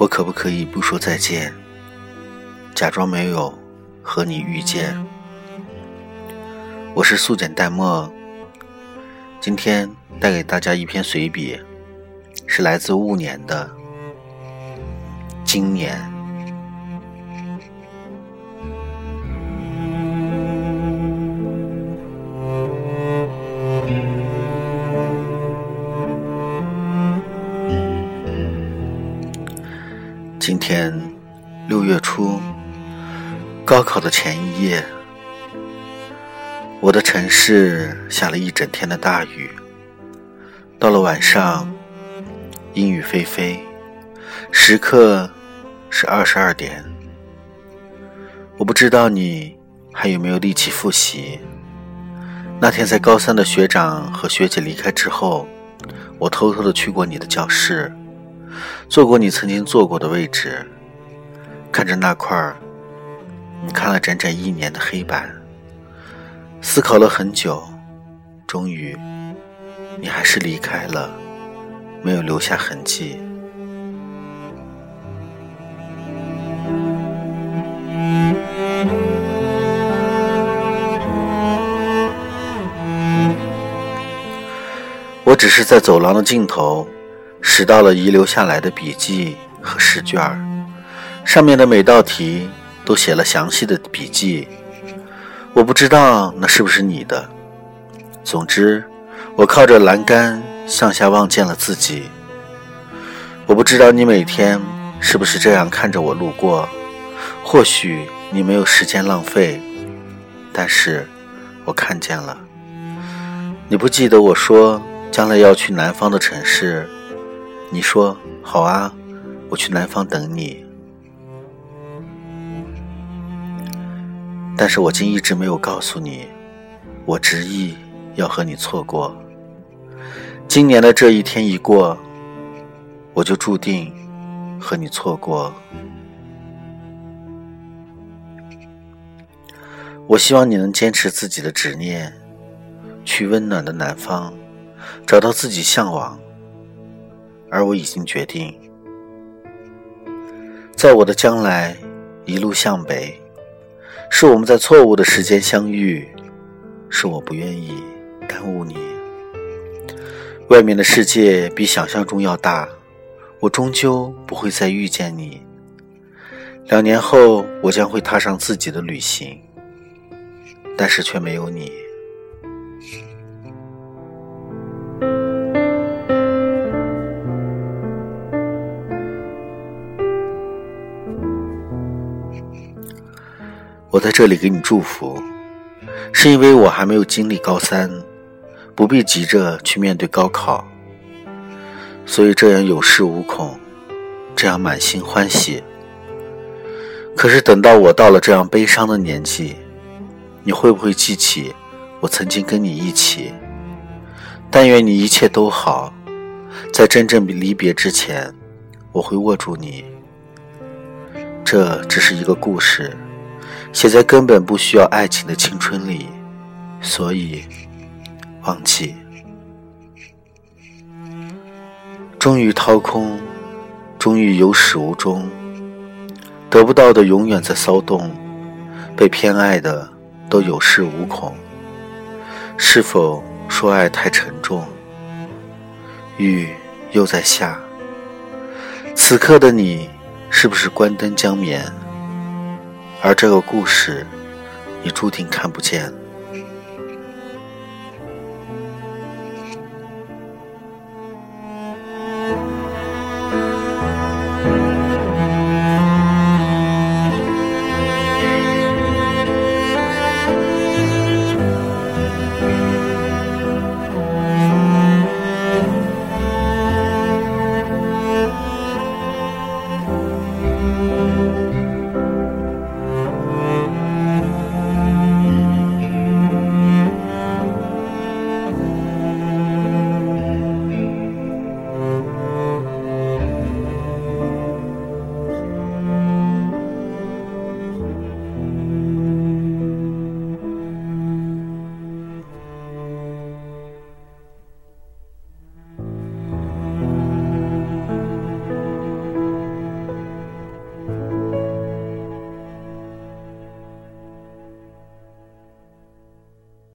我可不可以不说再见，假装没有和你遇见？我是素简淡墨，今天带给大家一篇随笔，是来自戊年的今年。天六月初，高考的前一夜，我的城市下了一整天的大雨。到了晚上，阴雨霏霏，时刻是二十二点。我不知道你还有没有力气复习。那天在高三的学长和学姐离开之后，我偷偷的去过你的教室。坐过你曾经坐过的位置，看着那块你看了整整一年的黑板，思考了很久，终于，你还是离开了，没有留下痕迹。我只是在走廊的尽头。拾到了遗留下来的笔记和试卷上面的每道题都写了详细的笔记。我不知道那是不是你的。总之，我靠着栏杆向下望见了自己。我不知道你每天是不是这样看着我路过。或许你没有时间浪费，但是我看见了。你不记得我说将来要去南方的城市？你说好啊，我去南方等你。但是我竟一直没有告诉你，我执意要和你错过。今年的这一天一过，我就注定和你错过。我希望你能坚持自己的执念，去温暖的南方，找到自己向往。而我已经决定，在我的将来一路向北，是我们在错误的时间相遇，是我不愿意耽误你。外面的世界比想象中要大，我终究不会再遇见你。两年后，我将会踏上自己的旅行，但是却没有你。我在这里给你祝福，是因为我还没有经历高三，不必急着去面对高考，所以这样有恃无恐，这样满心欢喜。可是等到我到了这样悲伤的年纪，你会不会记起我曾经跟你一起？但愿你一切都好，在真正离别之前，我会握住你。这只是一个故事。写在根本不需要爱情的青春里，所以忘记。终于掏空，终于有始无终。得不到的永远在骚动，被偏爱的都有恃无恐。是否说爱太沉重？雨又在下。此刻的你，是不是关灯将眠？而这个故事，你注定看不见。